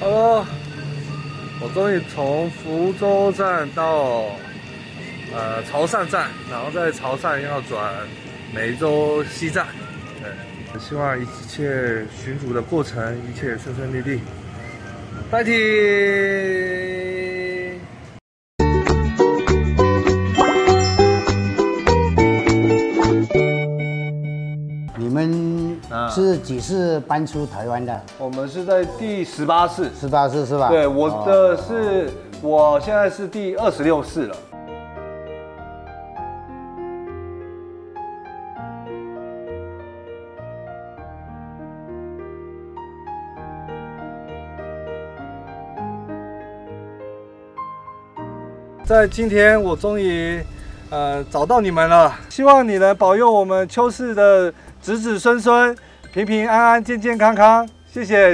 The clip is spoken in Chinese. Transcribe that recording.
Hello，我终于从福州站到呃潮汕站，然后在潮汕要转梅州西站。对，希望一切寻主的过程一切顺顺利利。拜体。们是几次搬出台湾的？我们是在第十八次，十八次是吧？对，我哦的是，我现在是第二十六次了。在今天，我终于呃找到你们了，希望你能保佑我们邱氏的子子孙孙平平安安、健健康康。谢谢。